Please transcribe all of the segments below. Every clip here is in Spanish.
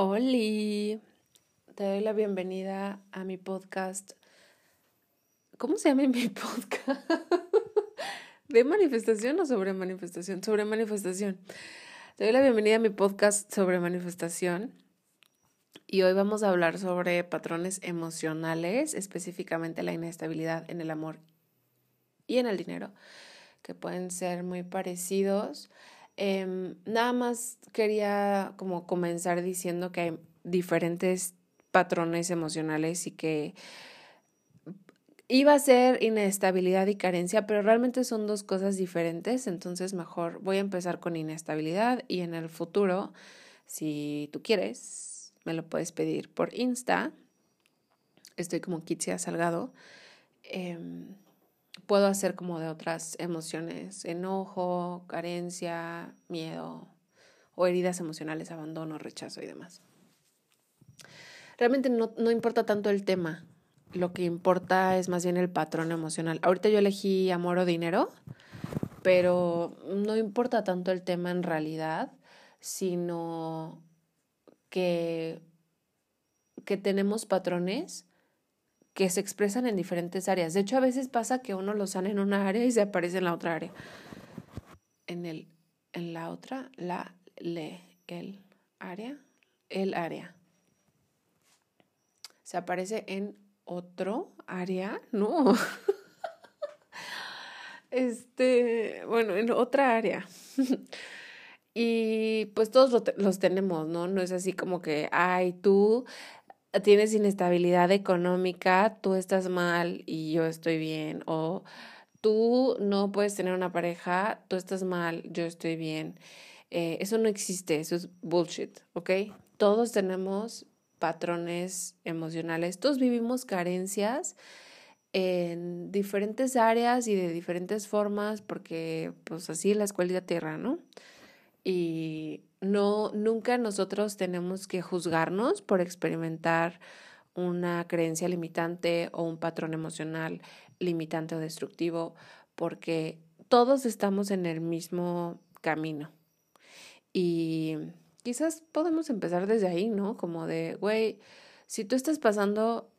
Hola, te doy la bienvenida a mi podcast. ¿Cómo se llama mi podcast? ¿De manifestación o sobre manifestación? Sobre manifestación. Te doy la bienvenida a mi podcast sobre manifestación. Y hoy vamos a hablar sobre patrones emocionales, específicamente la inestabilidad en el amor y en el dinero, que pueden ser muy parecidos. Em, nada más quería como comenzar diciendo que hay diferentes patrones emocionales y que iba a ser inestabilidad y carencia, pero realmente son dos cosas diferentes, entonces mejor voy a empezar con inestabilidad y en el futuro, si tú quieres, me lo puedes pedir por Insta. Estoy como Kitsia Salgado. Em, puedo hacer como de otras emociones, enojo, carencia, miedo o heridas emocionales, abandono, rechazo y demás. Realmente no, no importa tanto el tema, lo que importa es más bien el patrón emocional. Ahorita yo elegí amor o dinero, pero no importa tanto el tema en realidad, sino que, que tenemos patrones que se expresan en diferentes áreas. De hecho, a veces pasa que uno lo sana en una área y se aparece en la otra área. En, el, en la otra, la, le, el área, el área. Se aparece en otro área, no. este, bueno, en otra área. y pues todos los tenemos, ¿no? No es así como que, ay, tú tienes inestabilidad económica, tú estás mal y yo estoy bien. O tú no puedes tener una pareja, tú estás mal, yo estoy bien. Eh, eso no existe, eso es bullshit, ¿ok? Todos tenemos patrones emocionales. Todos vivimos carencias en diferentes áreas y de diferentes formas, porque pues así es la escuela de tierra, ¿no? Y no, nunca nosotros tenemos que juzgarnos por experimentar una creencia limitante o un patrón emocional limitante o destructivo, porque todos estamos en el mismo camino. Y quizás podemos empezar desde ahí, ¿no? Como de, güey, si tú estás pasando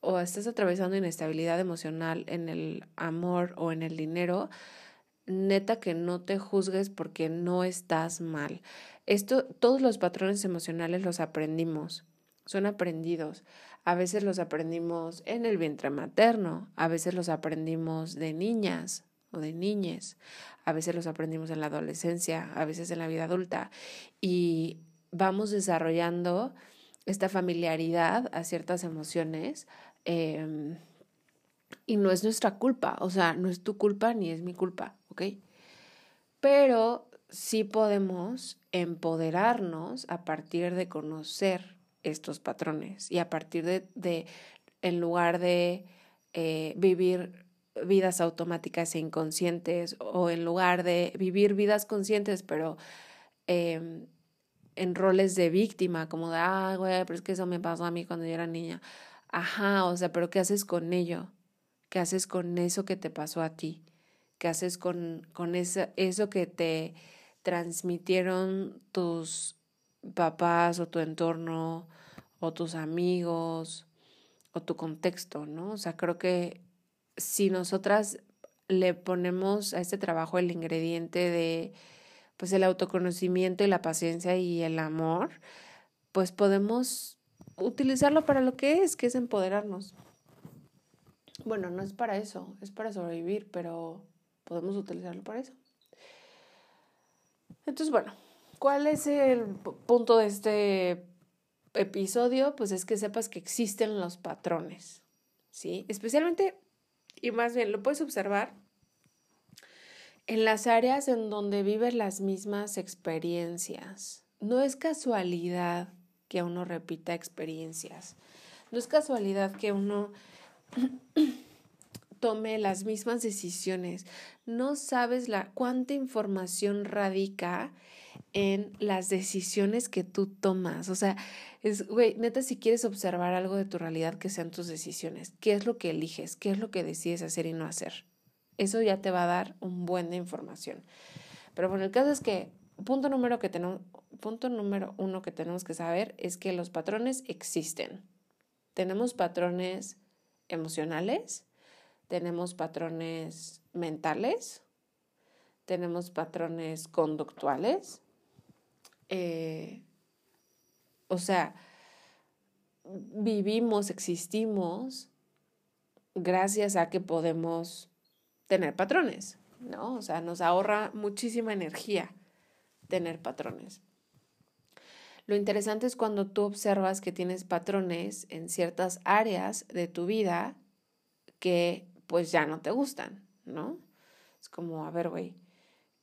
o estás atravesando inestabilidad emocional en el amor o en el dinero, neta que no te juzgues porque no estás mal. Esto, todos los patrones emocionales los aprendimos, son aprendidos. A veces los aprendimos en el vientre materno, a veces los aprendimos de niñas o de niñes, a veces los aprendimos en la adolescencia, a veces en la vida adulta y vamos desarrollando esta familiaridad a ciertas emociones em, y no es nuestra culpa, o sea, no es tu culpa ni es mi culpa, ¿ok? Pero sí podemos empoderarnos a partir de conocer estos patrones y a partir de, en lugar de eh, vivir vidas automáticas e inconscientes o en lugar de vivir vidas conscientes, pero em, en roles de víctima, como de, ah, güey, pero es que eso me pasó a mí cuando yo era niña. Ajá, o sea, pero ¿qué haces con ello? ¿Qué haces con eso que te pasó a ti? ¿Qué haces con, con eso, eso que te transmitieron tus papás o tu entorno o tus amigos o tu contexto, ¿no? O sea, creo que si nosotras le ponemos a este trabajo el ingrediente de pues el autoconocimiento y la paciencia y el amor, pues podemos utilizarlo para lo que es, que es empoderarnos. Bueno, no es para eso, es para sobrevivir, pero podemos utilizarlo para eso. Entonces, bueno, ¿cuál es el punto de este episodio? Pues es que sepas que existen los patrones, ¿sí? Especialmente y más bien lo puedes observar en las áreas en donde vives las mismas experiencias. No es casualidad que uno repita experiencias. No es casualidad que uno tome las mismas decisiones. No sabes la cuánta información radica en las decisiones que tú tomas. O sea, es, güey, neta, si quieres observar algo de tu realidad, que sean tus decisiones. ¿Qué es lo que eliges? ¿Qué es lo que decides hacer y no hacer? Eso ya te va a dar un buen de información. Pero bueno, el caso es que punto número, que tenemos, punto número uno que tenemos que saber es que los patrones existen. Tenemos patrones emocionales, tenemos patrones mentales, tenemos patrones conductuales. Eh, o sea, vivimos, existimos gracias a que podemos tener patrones, ¿no? O sea, nos ahorra muchísima energía tener patrones. Lo interesante es cuando tú observas que tienes patrones en ciertas áreas de tu vida que pues ya no te gustan, ¿no? Es como, a ver, güey,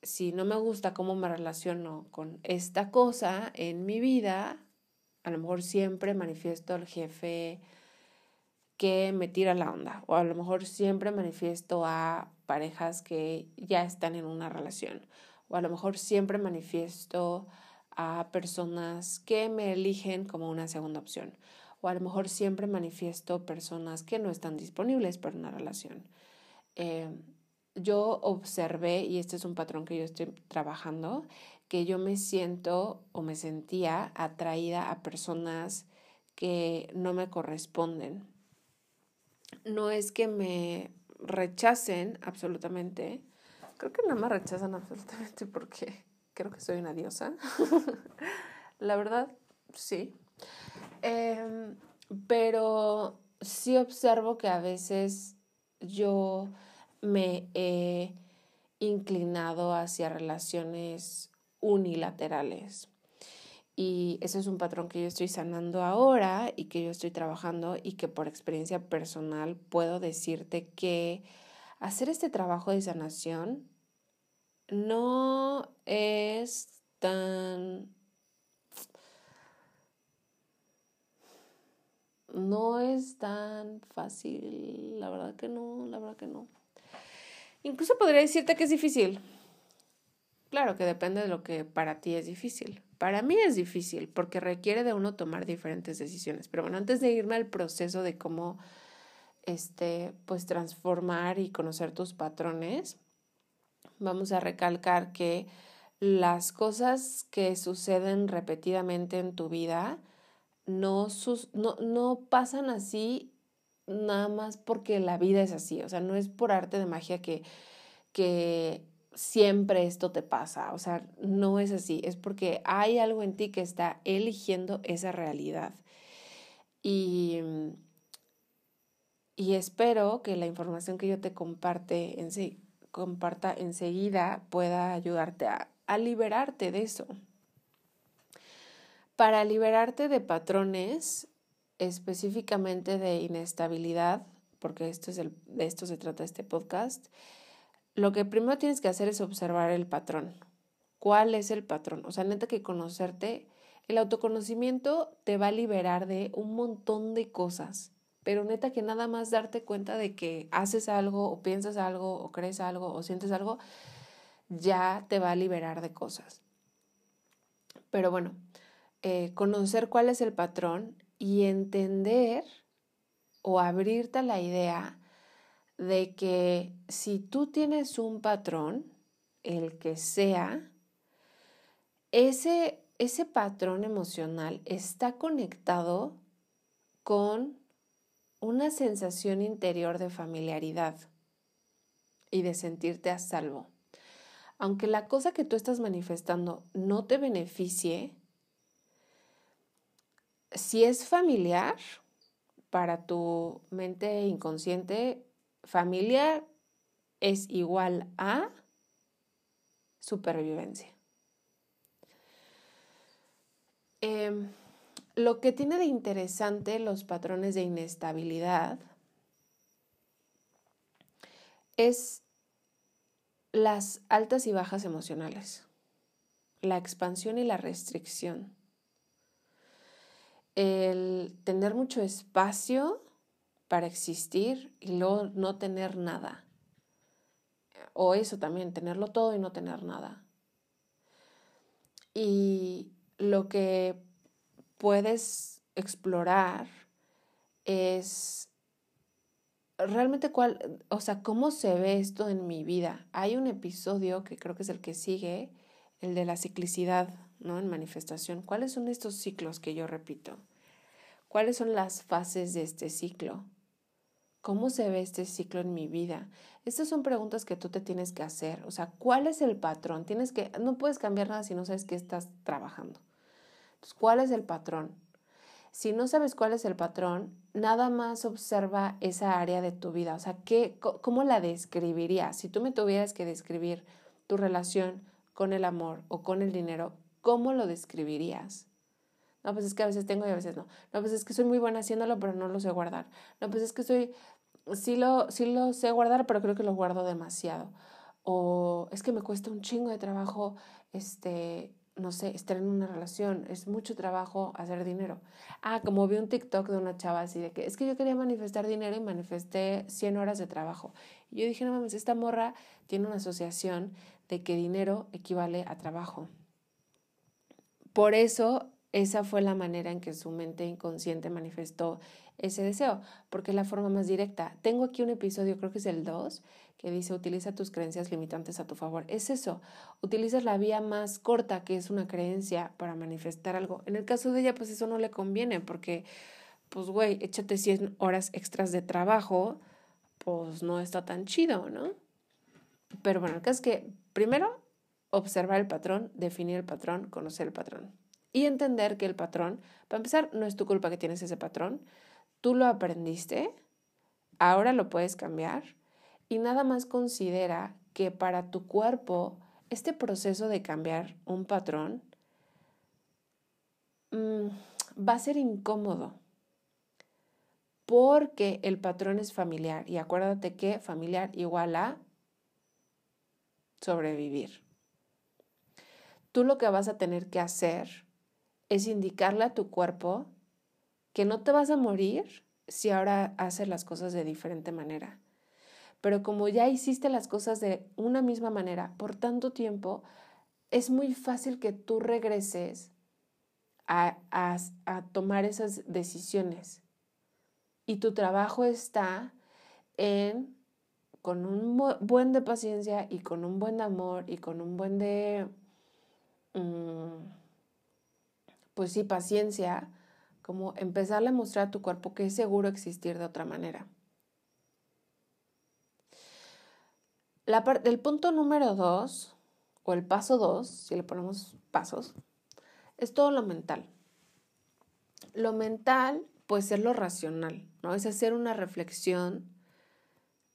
si no me gusta cómo me relaciono con esta cosa en mi vida, a lo mejor siempre manifiesto al jefe que me tira la onda, o a lo mejor siempre manifiesto a parejas que ya están en una relación, o a lo mejor siempre manifiesto a personas que me eligen como una segunda opción. O a lo mejor siempre manifiesto personas que no están disponibles para una relación. Eh, yo observé, y este es un patrón que yo estoy trabajando, que yo me siento o me sentía atraída a personas que no me corresponden. No es que me rechacen absolutamente, creo que no me rechazan absolutamente porque creo que soy una diosa. La verdad, sí. Em, pero sí observo que a veces yo me he inclinado hacia relaciones unilaterales. Y ese es un patrón que yo estoy sanando ahora y que yo estoy trabajando y que por experiencia personal puedo decirte que hacer este trabajo de sanación no es tan... No es tan fácil, la verdad que no, la verdad que no. Incluso podría decirte que es difícil. Claro que depende de lo que para ti es difícil. Para mí es difícil porque requiere de uno tomar diferentes decisiones. Pero bueno, antes de irme al proceso de cómo este, pues transformar y conocer tus patrones, vamos a recalcar que las cosas que suceden repetidamente en tu vida no, no, no pasan así nada más porque la vida es así, o sea, no es por arte de magia que, que siempre esto te pasa, o sea, no es así, es porque hay algo en ti que está eligiendo esa realidad. Y, y espero que la información que yo te comparte en sí, comparta enseguida pueda ayudarte a, liberarte de eso. Para liberarte de patrones, específicamente de inestabilidad, porque esto es de esto se trata este podcast, lo que primero tienes que hacer es observar el patrón. ¿Cuál es el patrón? O sea, neta que conocerte, el autoconocimiento te va a liberar de un montón de cosas pero neta que nada más darte cuenta de que haces algo o piensas algo o crees algo o sientes algo, ya te va a liberar de cosas. Pero bueno, eh, conocer cuál es el patrón y entender o abrirte a la idea de que si tú tienes un patrón, el que sea, ese, ese patrón emocional está conectado con una sensación interior de familiaridad y de sentirte a salvo. Aunque la cosa que tú estás manifestando no te beneficie, si es familiar para tu mente inconsciente, familiar es igual a supervivencia. Eh, lo que tiene de interesante los patrones de inestabilidad es las altas y bajas emocionales, la expansión y la restricción, el tener mucho espacio para existir y luego no tener nada, o eso también, tenerlo todo y no tener nada. Y lo que puedes explorar es realmente cuál, o sea, cómo se ve esto en mi vida. Hay un episodio que creo que es el que sigue, el de la ciclicidad, ¿no? En manifestación. ¿Cuáles son estos ciclos que yo repito? ¿Cuáles son las fases de este ciclo? ¿Cómo se ve este ciclo en mi vida? Estas son preguntas que tú te tienes que hacer. O sea, ¿cuál es el patrón? Tienes que, no puedes cambiar nada si no sabes qué estás trabajando. Entonces, ¿cuál es el patrón? Si no sabes cuál es el patrón, nada más observa esa área de tu vida. O sea, ¿qué, ¿cómo la describirías? Si tú me tuvieras que describir tu relación con el amor o con el dinero, ¿cómo lo describirías? No, pues es que a veces tengo y a veces no. No, pues es que soy muy buena haciéndolo, pero no lo sé guardar. No, pues es que soy, sí lo, sí lo sé guardar, pero creo que lo guardo demasiado. O es que me cuesta un chingo de trabajo, este, no sé, estar en una relación. Es mucho trabajo hacer dinero. Ah, como vi un TikTok de una chava así de que es que yo quería manifestar dinero y manifesté 100 horas de trabajo. Y yo dije, no mames, esta morra tiene una asociación de que dinero equivale a trabajo. Por eso esa fue la manera en que su mente inconsciente manifestó ese deseo, porque es la forma más directa. Tengo aquí un episodio, creo que es el 2, que dice utiliza tus creencias limitantes a tu favor. Es eso, utilizas la vía más corta, que es una creencia, para manifestar algo. En el caso de ella, pues eso no le conviene, porque, pues, güey, échate 100 horas extras de trabajo, pues no está tan chido, ¿no? Pero bueno, el caso es que, primero, observar el patrón, definir el patrón, conocer el patrón y entender que el patrón, para empezar, no es tu culpa que tienes ese patrón, tú lo aprendiste, ahora lo puedes cambiar y nada más considera que para tu cuerpo este proceso de cambiar un patrón mm, va a ser incómodo porque el patrón es familiar y acuérdate que familiar igual a sobrevivir. Tú lo que vas a tener que hacer es indicarle a tu cuerpo que no te vas a morir si ahora haces las cosas de diferente manera. Pero como ya hiciste las cosas de una misma manera por tanto tiempo, es muy fácil que tú regreses a, a tomar esas decisiones. Y tu trabajo está en, con un buen de paciencia y con un buen amor y con un buen de... Mm, pues sí, paciencia, como empezarle a mostrar a tu cuerpo que es seguro existir de otra manera. La el punto número dos, o el paso dos, si le ponemos pasos, es todo lo mental. Lo mental, pues es lo racional, ¿no? Es hacer una reflexión,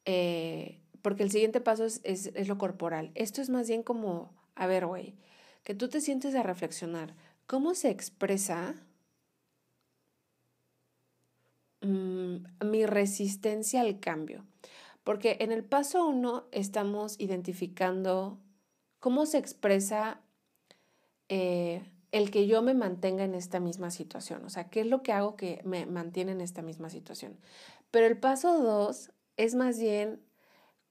eh, porque el siguiente paso es, es lo corporal. Esto es más bien como, a ver, güey, que tú te sientes a reflexionar. ¿Cómo se expresa mm, mi resistencia al cambio? Porque en el paso uno estamos identificando cómo se expresa eh, el que yo me mantenga en esta misma situación. O sea, qué es lo que hago que me mantiene en esta misma situación. Pero el paso dos es más bien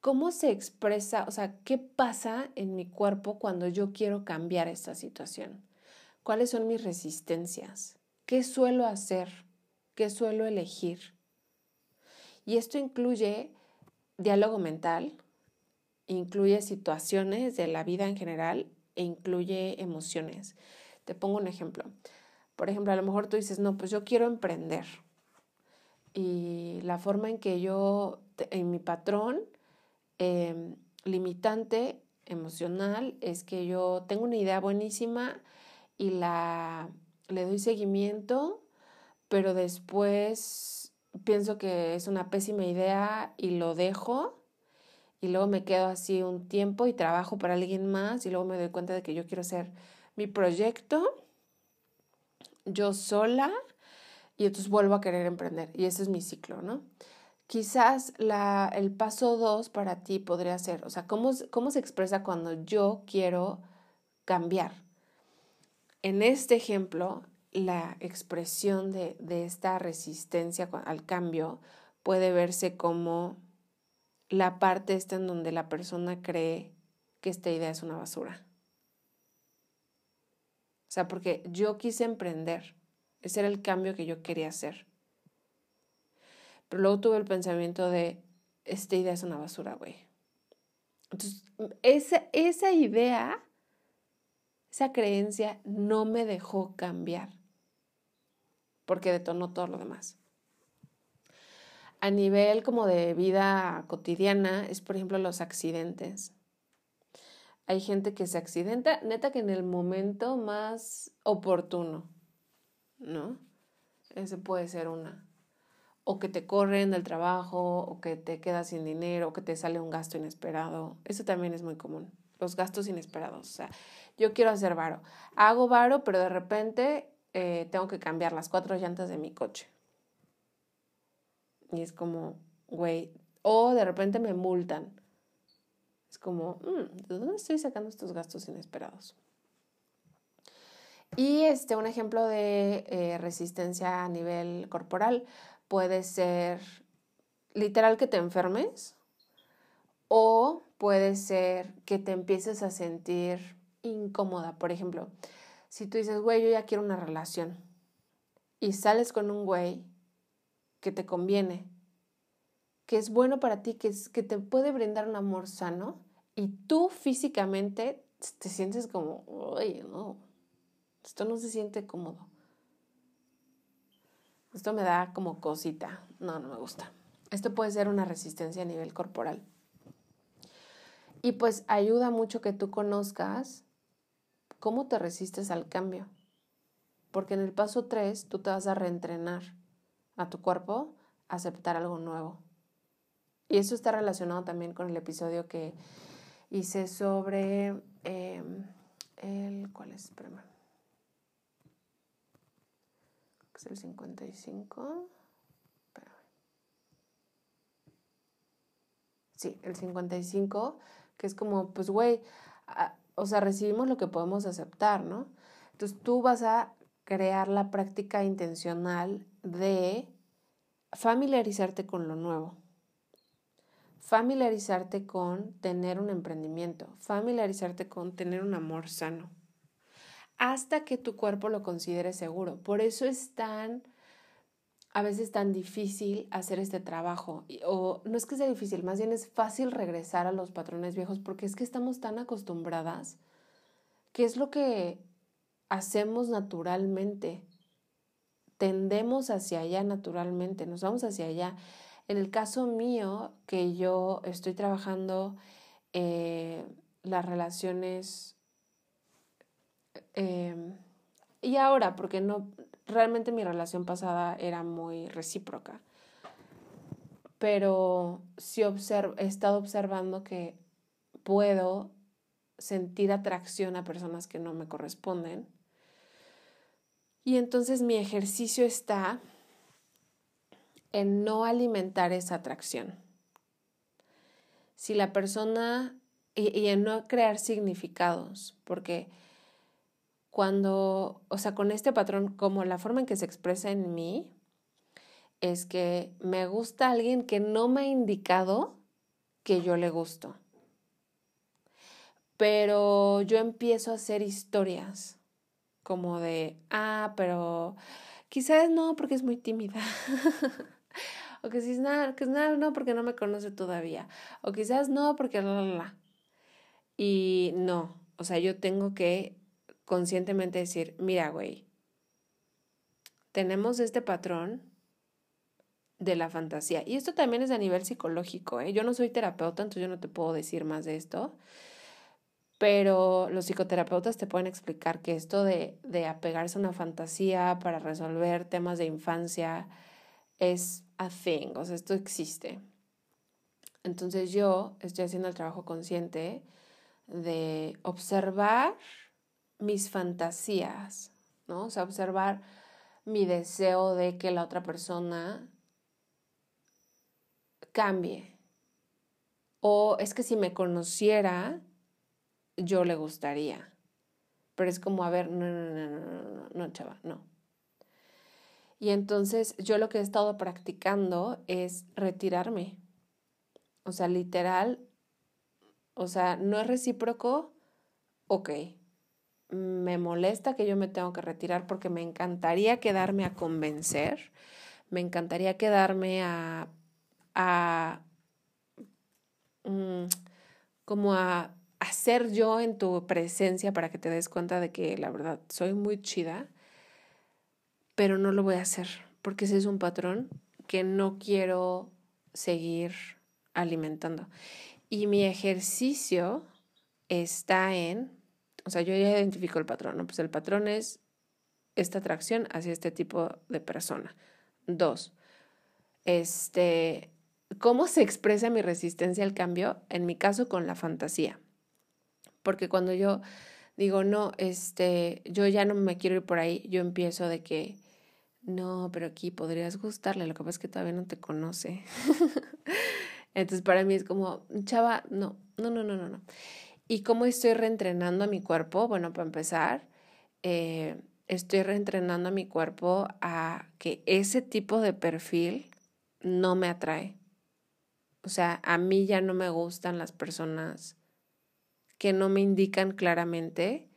cómo se expresa, o sea, qué pasa en mi cuerpo cuando yo quiero cambiar esta situación. ¿Cuáles son mis resistencias? ¿Qué suelo hacer? ¿Qué suelo elegir? Y esto incluye diálogo mental, incluye situaciones de la vida en general e incluye emociones. Te pongo un ejemplo. Por ejemplo, a lo mejor tú dices, no, pues yo quiero emprender. Y la forma en que yo, en mi patrón em, limitante emocional, es que yo tengo una idea buenísima y la, le doy seguimiento, pero después pienso que es una pésima idea y lo dejo y luego me quedo así un tiempo y trabajo para alguien más y luego me doy cuenta de que yo quiero hacer mi proyecto yo sola y entonces vuelvo a querer emprender y ese es mi ciclo, ¿no? Quizás la, el paso dos para ti podría ser, o sea, ¿cómo, ¿cómo se expresa cuando yo quiero cambiar? En este ejemplo, la expresión de, esta resistencia al cambio puede verse como la parte esta en donde la persona cree que esta idea es una basura. O sea, porque yo quise emprender, ese era el cambio que yo quería hacer. Pero luego tuve el pensamiento de, esta idea es una basura, güey. Entonces, esa, esa idea esa creencia no me dejó cambiar porque detonó todo lo demás. A nivel como de vida cotidiana es, por ejemplo, los accidentes. Hay gente que se accidenta, neta que en el momento más oportuno, ¿no? Ese puede ser una. O que te corren del trabajo, o que te quedas sin dinero, o que te sale un gasto inesperado. Eso también es muy común. Los gastos inesperados. O sea, yo quiero hacer varo. Hago varo, pero de repente eh, tengo que cambiar las cuatro llantas de mi coche. Y es como, güey, o de repente me multan. Es como, mm, ¿de dónde estoy sacando estos gastos inesperados? Y este, un ejemplo de eh, resistencia a nivel corporal puede ser literal que te enfermes o puede ser que te empieces a sentir incómoda. Por ejemplo, si tú dices, güey, yo ya quiero una relación y sales con un güey que te conviene, que es bueno para ti, que, es, que te puede brindar un amor sano y tú físicamente te sientes como, oye, no, esto no se siente cómodo. Esto me da como cosita. No, no me gusta. Esto puede ser una resistencia a nivel corporal. Y pues ayuda mucho que tú conozcas cómo te resistes al cambio. Porque en el paso 3 tú te vas a reentrenar a tu cuerpo a aceptar algo nuevo. Y eso está relacionado también con el episodio que hice sobre em, el... ¿Cuál es? Espérame. Es el 55. Espérame. Sí, el 55, que es como, pues, güey, o sea, recibimos lo que podemos aceptar, ¿no? Entonces tú vas a crear la práctica intencional de familiarizarte con lo nuevo, familiarizarte con tener un emprendimiento, familiarizarte con tener un amor sano, hasta que tu cuerpo lo considere seguro. Por eso es tan, a veces tan difícil hacer este trabajo. O no es que sea difícil, más bien es fácil regresar a los patrones viejos porque es que estamos tan acostumbradas que es lo que hacemos naturalmente. Tendemos hacia allá naturalmente, nos vamos hacia allá. En el caso mío, que yo estoy trabajando eh, las relaciones em, y ahora, porque no, realmente mi relación pasada era muy recíproca. Pero sí he estado observando que puedo sentir atracción a personas que no me corresponden. Y entonces mi ejercicio está en no alimentar esa atracción. Si la persona, y, y, en no crear significados, porque cuando, o sea, con este patrón, como la forma en que se expresa en mí, es que me gusta alguien que no me ha indicado que yo le gusto pero yo empiezo a hacer historias como de, ah, pero quizás no porque es muy tímida. o que no porque no me conoce todavía. O quizás no porque la, la, la. Y no, o sea, yo tengo que conscientemente decir, mira, güey, tenemos este patrón de la fantasía. Y esto también es a nivel psicológico, ¿eh? Yo no soy terapeuta, entonces yo no te puedo decir más de esto pero los psicoterapeutas te pueden explicar que esto de, de apegarse a una fantasía para resolver temas de infancia es a thing, o sea, esto existe. Entonces yo estoy haciendo el trabajo consciente de observar mis fantasías, ¿no? O sea, observar mi deseo de que la otra persona cambie. O es que si me conociera, yo le gustaría. Pero es como, a ver, no, no, no, no, no, no, no, chava, no. Y entonces yo lo que he estado practicando es retirarme. O sea, literal, o sea, no es recíproco, ok. Me molesta que yo me tengo que retirar porque me encantaría quedarme a convencer, me encantaría quedarme a, a mm, como a hacer yo en tu presencia para que te des cuenta de que la verdad soy muy chida, pero no lo voy a hacer porque ese es un patrón que no quiero seguir alimentando. Y mi ejercicio está en, o sea, yo ya identifico el patrón, ¿no? Pues el patrón es esta atracción hacia este tipo de persona. Dos, este, ¿cómo se expresa mi resistencia al cambio? En mi caso, con la fantasía. Porque cuando yo digo, no, este, yo ya no me quiero ir por ahí, yo empiezo de que, no, pero aquí podrías gustarle, lo que pasa es que todavía no te conoce. Entonces para mí es como, chava, no, no, no, no, no, no. ¿Y cómo estoy reentrenando a mi cuerpo? Bueno, para empezar, eh, estoy reentrenando a mi cuerpo a que ese tipo de perfil no me atrae. O sea, a mí ya no me gustan las personas que no me indican claramente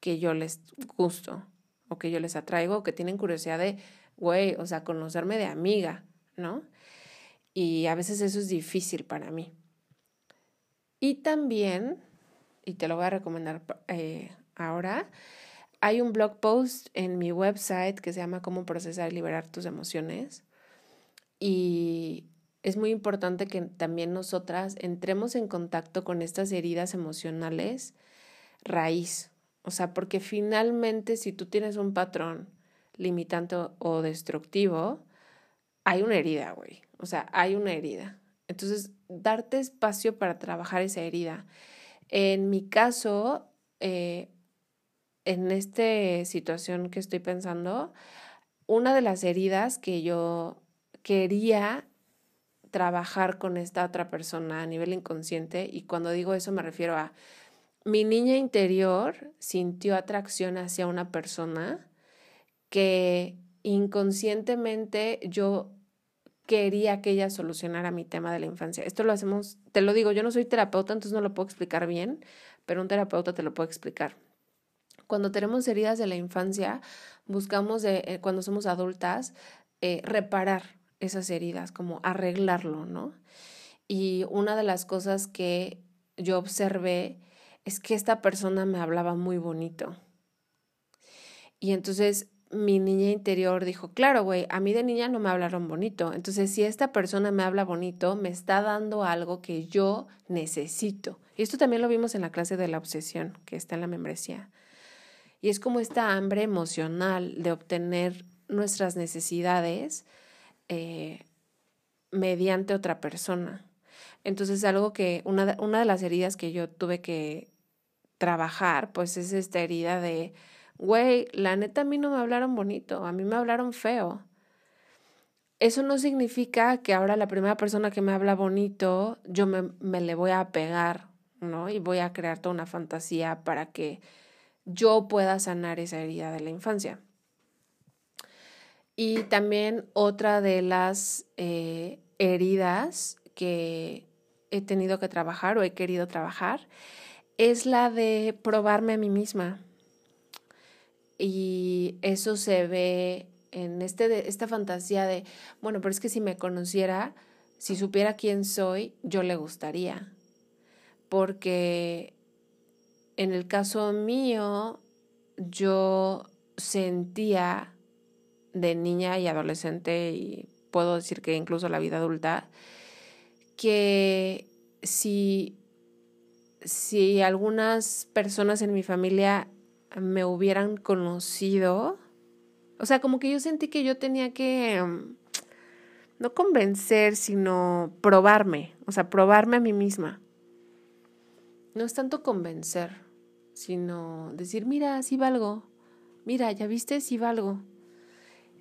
que yo les gusto o que yo les atraigo o que tienen curiosidad de, güey, o sea, conocerme de amiga, ¿no? Y a veces eso es difícil para mí. Y también, y te lo voy a recomendar eh, ahora, hay un blog post en mi website que se llama Cómo procesar y liberar tus emociones. Y es muy importante que también nosotras entremos en contacto con estas heridas emocionales raíz. O sea, porque finalmente si tú tienes un patrón limitante o destructivo, hay una herida, güey. O sea, hay una herida. Entonces, darte espacio para trabajar esa herida. En mi caso, eh, en esta situación que estoy pensando, una de las heridas que yo quería trabajar con esta otra persona a nivel inconsciente, y cuando digo eso me refiero a mi niña interior sintió atracción hacia una persona que inconscientemente yo quería que ella solucionara mi tema de la infancia. Esto lo hacemos, te lo digo, yo no soy terapeuta, entonces no lo puedo explicar bien, pero un terapeuta te lo puede explicar. Cuando tenemos heridas de la infancia, buscamos, eh, cuando somos adultas, eh, reparar esas heridas, como arreglarlo, ¿no? Y una de las cosas que yo observé es que esta persona me hablaba muy bonito. Y entonces mi niña interior dijo, claro, güey, a mí de niña no me hablaron bonito. Entonces, si esta persona me habla bonito, me está dando algo que yo necesito. Y esto también lo vimos en la clase de la obsesión, que está en la membresía. Y es como esta hambre emocional de obtener nuestras necesidades eh, mediante otra persona. Entonces, algo que, una, una de las heridas que yo tuve que trabajar, pues es esta herida de güey, la neta a mí no me hablaron bonito, a mí me hablaron feo. Eso no significa que ahora la primera persona que me habla bonito, yo me, le voy a pegar, ¿no? Y voy a crear toda una fantasía para que yo pueda sanar esa herida de la infancia. Y también otra de las eh, heridas que he tenido que trabajar o he querido trabajar es la de probarme a mí misma. Y eso se ve en este, esta fantasía de, bueno, pero es que si me conociera, si supiera quién soy, yo le gustaría. Porque en el caso mío, yo sentía de niña y adolescente, y puedo decir que incluso la vida adulta, que si, si algunas personas en mi familia me hubieran conocido, o sea, como que yo sentí que yo tenía que mm, no convencer, sino probarme, o sea, probarme a mí misma. No es tanto convencer, sino decir, mira, sí valgo, mira, ya viste, sí valgo.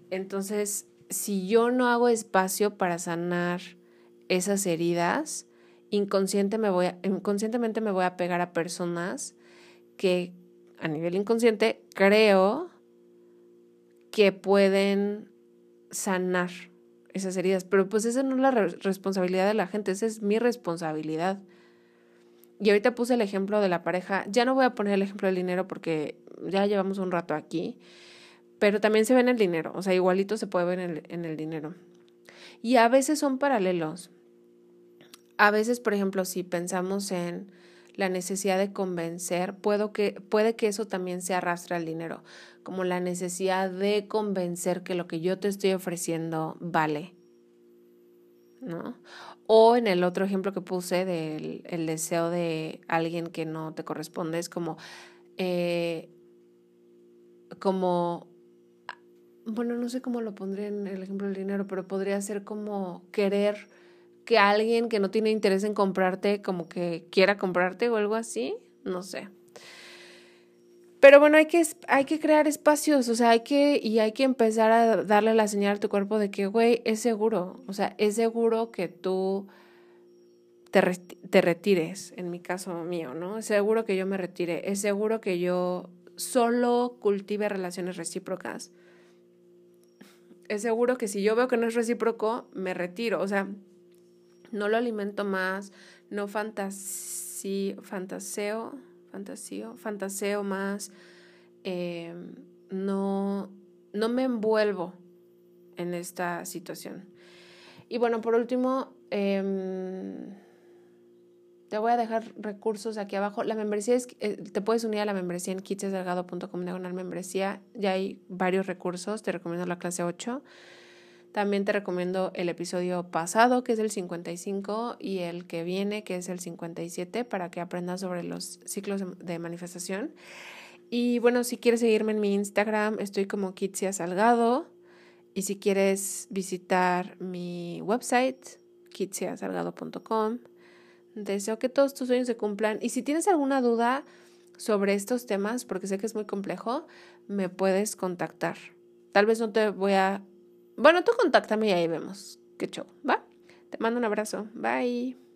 Entonces, si yo no hago espacio para sanar esas heridas, inconscientemente me voy a pegar a personas que a nivel inconsciente, creo que pueden sanar esas heridas. Pero pues esa no es la responsabilidad de la gente, esa es mi responsabilidad. Y ahorita puse el ejemplo de la pareja. Ya no voy a poner el ejemplo del dinero porque ya llevamos un rato aquí. Pero también se ve en el dinero. O sea, igualito se puede ver en el, dinero. Y a veces son paralelos. A veces, por ejemplo, si pensamos en la necesidad de convencer, puedo que, puede que eso también se arrastre al dinero, como la necesidad de convencer que lo que yo te estoy ofreciendo vale. ¿No? O en el otro ejemplo que puse del el deseo de alguien que no te corresponde, es como, eh, como, bueno, no sé cómo lo pondré en el ejemplo del dinero, pero podría ser como querer que alguien que no tiene interés en comprarte, como que quiera comprarte o algo así, no sé. Pero bueno, hay que, hay que crear espacios, o sea, hay que, y hay que empezar a darle la señal a tu cuerpo de que, güey, es seguro, o sea, es seguro que tú te, te retires, en mi caso mío, ¿no? Es seguro que yo me retire, es seguro que yo solo cultive relaciones recíprocas. Es seguro que si yo veo que no es recíproco, me retiro, o sea, no lo alimento más, no fantasío, fantaseo, fantasío, fantaseo más, eh, no, no me envuelvo en esta situación. Y bueno, por último, em, te voy a dejar recursos aquí abajo. La membresía es, eh, te puedes unir a la membresía en kitsesdelgado.com diagonal membresía. Ya hay varios recursos, te recomiendo la clase 8. También te recomiendo el episodio pasado, que es el 55, y el que viene, que es el 57, para que aprendas sobre los ciclos de manifestación. Y bueno, si quieres seguirme en mi Instagram, estoy como Kitsia Salgado. Y si quieres visitar mi website, kitsiasalgado.com, deseo que todos tus sueños se cumplan. Y si tienes alguna duda sobre estos temas, porque sé que es muy complejo, me puedes contactar. Tal vez no te voy a bueno, tú contáctame y ahí vemos qué show, ¿va? Te mando un abrazo. Bye.